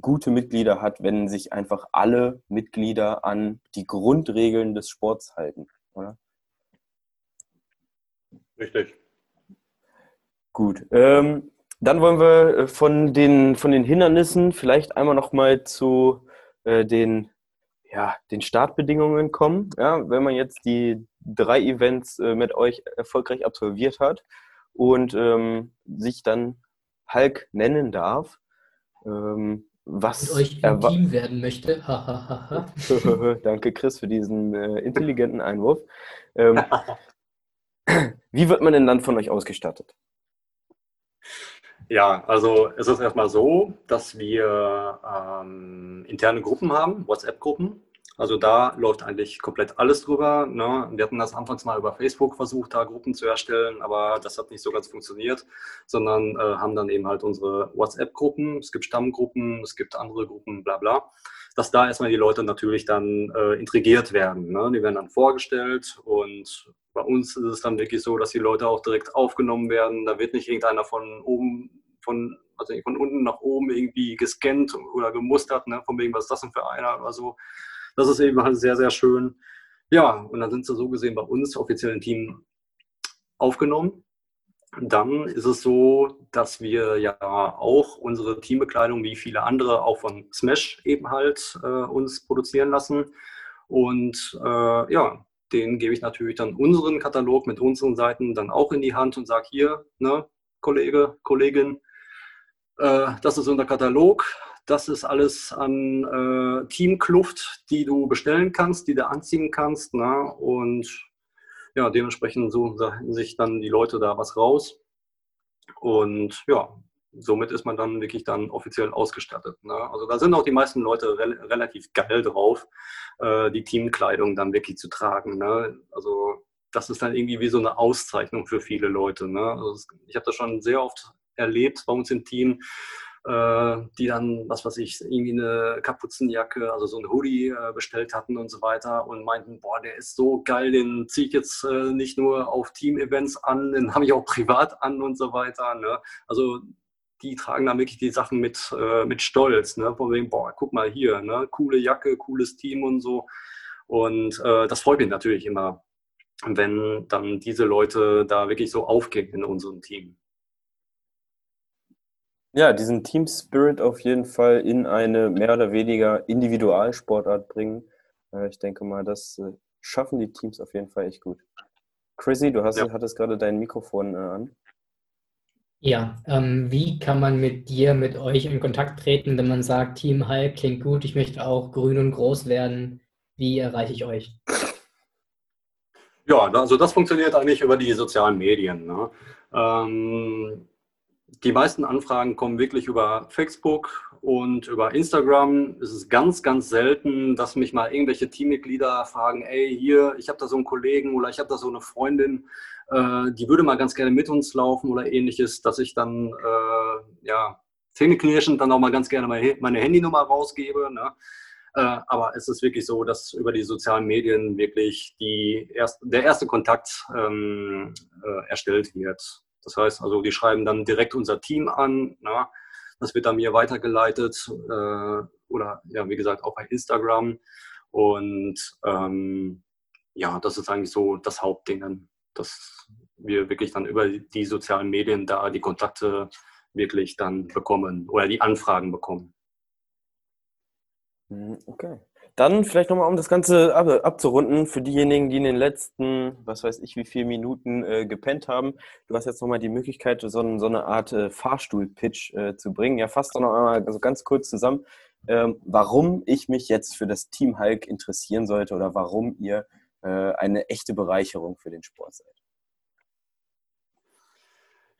gute Mitglieder hat, wenn sich einfach alle Mitglieder an die Grundregeln des Sports halten, oder? Richtig. Gut. Ähm, dann wollen wir äh, von den, von den Hindernissen vielleicht einmal nochmal zu äh, den, ja, den Startbedingungen kommen. Ja, wenn man jetzt die drei Events äh, mit euch erfolgreich absolviert hat und ähm, sich dann Hulk nennen darf, ähm, was und euch ein Team werden möchte. Danke, Chris, für diesen äh, intelligenten Einwurf. Ähm, wie wird man denn dann von euch ausgestattet? Ja, also es ist erstmal so, dass wir ähm, interne Gruppen haben, WhatsApp-Gruppen. Also da läuft eigentlich komplett alles drüber. Ne? Wir hatten das anfangs mal über Facebook versucht, da Gruppen zu erstellen, aber das hat nicht so ganz funktioniert, sondern äh, haben dann eben halt unsere WhatsApp-Gruppen. Es gibt Stammgruppen, es gibt andere Gruppen, bla bla. Dass da erstmal die Leute natürlich dann äh, intrigiert werden. Ne? Die werden dann vorgestellt und bei uns ist es dann wirklich so, dass die Leute auch direkt aufgenommen werden. Da wird nicht irgendeiner von oben, von, also von unten nach oben irgendwie gescannt oder gemustert, ne? von wegen, was ist das denn für einer oder so. Das ist eben halt sehr, sehr schön. Ja, und dann sind sie so gesehen bei uns offiziell im Team aufgenommen. Dann ist es so, dass wir ja auch unsere Teambekleidung wie viele andere auch von Smash eben halt äh, uns produzieren lassen. Und äh, ja, den gebe ich natürlich dann unseren Katalog mit unseren Seiten dann auch in die Hand und sage hier, ne, Kollege, Kollegin, äh, das ist unser Katalog, das ist alles an äh, Teamkluft, die du bestellen kannst, die du anziehen kannst. Ne? Und ja, dementsprechend suchen sich dann die Leute da was raus. Und ja, somit ist man dann wirklich dann offiziell ausgestattet. Ne? Also da sind auch die meisten Leute re relativ geil drauf, äh, die Teamkleidung dann wirklich zu tragen. Ne? Also das ist dann irgendwie wie so eine Auszeichnung für viele Leute. Ne? Also ich habe das schon sehr oft erlebt bei uns im Team, die dann, was weiß ich, irgendwie eine Kapuzenjacke, also so ein Hoodie äh, bestellt hatten und so weiter und meinten, boah, der ist so geil, den ziehe ich jetzt äh, nicht nur auf Team-Events an, den habe ich auch privat an und so weiter. Ne? Also die tragen da wirklich die Sachen mit, äh, mit Stolz. Ne? Von wegen, boah, guck mal hier, ne? coole Jacke, cooles Team und so. Und äh, das freut mich natürlich immer, wenn dann diese Leute da wirklich so aufgehen in unserem Team. Ja, diesen Team Spirit auf jeden Fall in eine mehr oder weniger Individualsportart bringen. Äh, ich denke mal, das äh, schaffen die Teams auf jeden Fall echt gut. Chrissy, du hast, ja. hattest gerade dein Mikrofon äh, an. Ja, ähm, wie kann man mit dir, mit euch in Kontakt treten, wenn man sagt, Team Hulk klingt gut, ich möchte auch grün und groß werden? Wie erreiche ich euch? Ja, also das funktioniert eigentlich über die sozialen Medien. Ne? Ähm, die meisten Anfragen kommen wirklich über Facebook und über Instagram. Es ist ganz, ganz selten, dass mich mal irgendwelche Teammitglieder fragen, ey, hier, ich habe da so einen Kollegen oder ich habe da so eine Freundin, äh, die würde mal ganz gerne mit uns laufen oder ähnliches, dass ich dann, äh, ja, zähneknirschend dann auch mal ganz gerne meine Handynummer rausgebe. Ne? Äh, aber es ist wirklich so, dass über die sozialen Medien wirklich die erst, der erste Kontakt ähm, äh, erstellt wird. Das heißt also, die schreiben dann direkt unser Team an. Na? Das wird dann mir weitergeleitet äh, oder ja, wie gesagt, auch bei Instagram. Und ähm, ja, das ist eigentlich so das Hauptding, dass wir wirklich dann über die sozialen Medien da die Kontakte wirklich dann bekommen oder die Anfragen bekommen. Mhm, okay. Dann vielleicht nochmal, um das Ganze ab, abzurunden, für diejenigen, die in den letzten, was weiß ich, wie viele Minuten äh, gepennt haben. Du hast jetzt nochmal die Möglichkeit, so, so eine Art äh, Fahrstuhl-Pitch äh, zu bringen. Ja, fasst doch noch einmal also ganz kurz zusammen, ähm, warum ich mich jetzt für das Team Hulk interessieren sollte oder warum ihr äh, eine echte Bereicherung für den Sport seid.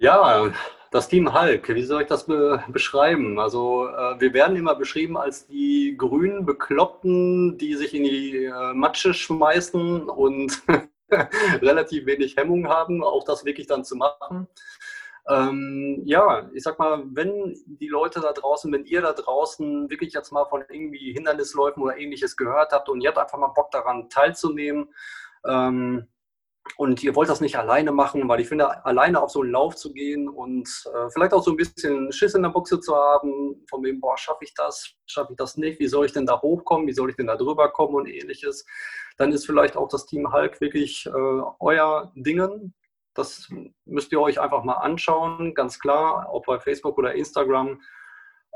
Ja, das Team Hulk, wie soll ich das be beschreiben? Also äh, wir werden immer beschrieben als die grünen Bekloppten, die sich in die äh, Matsche schmeißen und relativ wenig Hemmung haben, auch das wirklich dann zu machen. Ähm, ja, ich sag mal, wenn die Leute da draußen, wenn ihr da draußen wirklich jetzt mal von irgendwie Hindernisläufen oder ähnliches gehört habt und ihr habt einfach mal Bock daran teilzunehmen, ähm, und ihr wollt das nicht alleine machen, weil ich finde, alleine auf so einen Lauf zu gehen und äh, vielleicht auch so ein bisschen Schiss in der Buchse zu haben, von wem, boah, schaffe ich das, schaffe ich das nicht, wie soll ich denn da hochkommen, wie soll ich denn da drüber kommen und ähnliches, dann ist vielleicht auch das Team Hulk wirklich äh, euer Dingen. Das müsst ihr euch einfach mal anschauen, ganz klar, ob bei Facebook oder Instagram.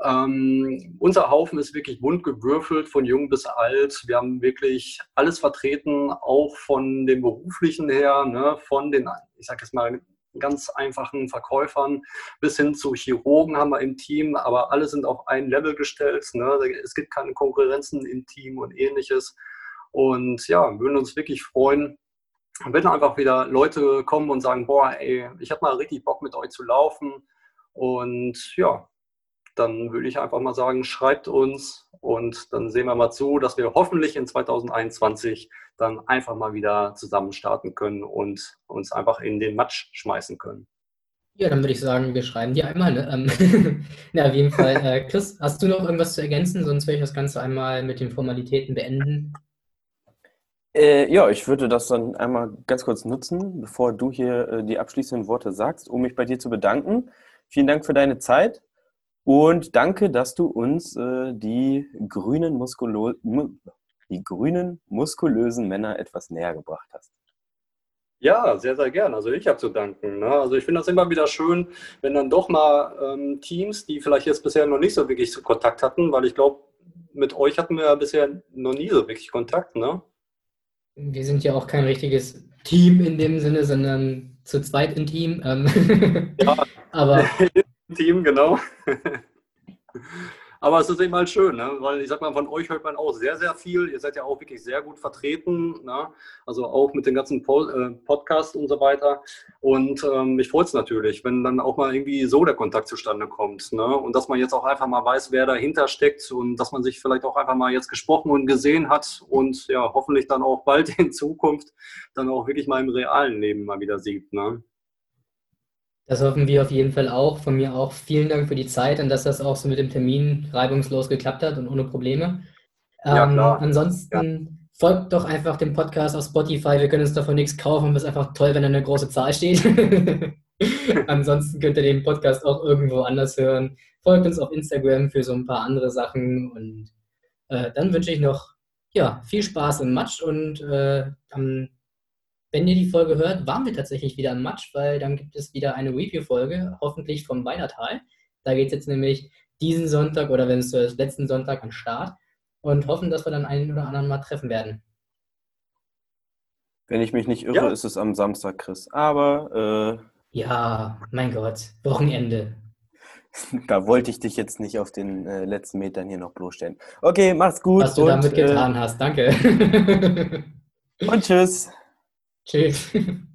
Ähm, unser Haufen ist wirklich bunt gewürfelt, von jung bis alt. Wir haben wirklich alles vertreten, auch von dem beruflichen her, ne, von den, ich sage jetzt mal, ganz einfachen Verkäufern bis hin zu Chirurgen haben wir im Team, aber alle sind auf ein Level gestellt. Ne? Es gibt keine Konkurrenzen im Team und ähnliches. Und ja, würden uns wirklich freuen, wenn einfach wieder Leute kommen und sagen, boah, ey, ich habe mal richtig Bock mit euch zu laufen. Und ja, dann würde ich einfach mal sagen, schreibt uns und dann sehen wir mal zu, dass wir hoffentlich in 2021 dann einfach mal wieder zusammen starten können und uns einfach in den Matsch schmeißen können. Ja, dann würde ich sagen, wir schreiben dir einmal. Ne? Ähm, na, auf jeden Fall. Äh, Chris, hast du noch irgendwas zu ergänzen? Sonst würde ich das Ganze einmal mit den Formalitäten beenden. Äh, ja, ich würde das dann einmal ganz kurz nutzen, bevor du hier äh, die abschließenden Worte sagst, um mich bei dir zu bedanken. Vielen Dank für deine Zeit. Und danke, dass du uns äh, die, grünen die grünen, muskulösen Männer etwas näher gebracht hast. Ja, sehr, sehr gern. Also ich habe zu danken. Ne? Also ich finde das immer wieder schön, wenn dann doch mal ähm, Teams, die vielleicht jetzt bisher noch nicht so wirklich Kontakt hatten, weil ich glaube, mit euch hatten wir ja bisher noch nie so wirklich Kontakt. Ne? Wir sind ja auch kein richtiges Team in dem Sinne, sondern zu zweit im Team. Ähm ja, aber Team, genau. Aber es ist eben halt schön, ne? weil ich sag mal, von euch hört man auch sehr, sehr viel. Ihr seid ja auch wirklich sehr gut vertreten, ne? also auch mit den ganzen po äh, Podcasts und so weiter. Und ähm, mich freut es natürlich, wenn dann auch mal irgendwie so der Kontakt zustande kommt. Ne? Und dass man jetzt auch einfach mal weiß, wer dahinter steckt und dass man sich vielleicht auch einfach mal jetzt gesprochen und gesehen hat und ja, hoffentlich dann auch bald in Zukunft dann auch wirklich mal im realen Leben mal wieder sieht. Ne? Das hoffen wir auf jeden Fall auch. Von mir auch vielen Dank für die Zeit und dass das auch so mit dem Termin reibungslos geklappt hat und ohne Probleme. Ja, ähm, ansonsten ja. folgt doch einfach dem Podcast auf Spotify. Wir können uns davon nichts kaufen. Es ist einfach toll, wenn da eine große Zahl steht. ansonsten könnt ihr den Podcast auch irgendwo anders hören. Folgt uns auf Instagram für so ein paar andere Sachen und äh, dann wünsche ich noch ja, viel Spaß im Match und äh, am wenn ihr die Folge hört, waren wir tatsächlich wieder im Matsch, weil dann gibt es wieder eine Review-Folge, hoffentlich vom Weinertal. Da geht es jetzt nämlich diesen Sonntag oder wenn es so ist, letzten Sonntag an Start und hoffen, dass wir dann einen oder anderen mal treffen werden. Wenn ich mich nicht irre, ja. ist es am Samstag, Chris. Aber. Äh, ja, mein Gott, Wochenende. da wollte ich dich jetzt nicht auf den äh, letzten Metern hier noch bloßstellen. Okay, mach's gut. Was du und, damit getan äh, hast, danke. und tschüss. Tschüss.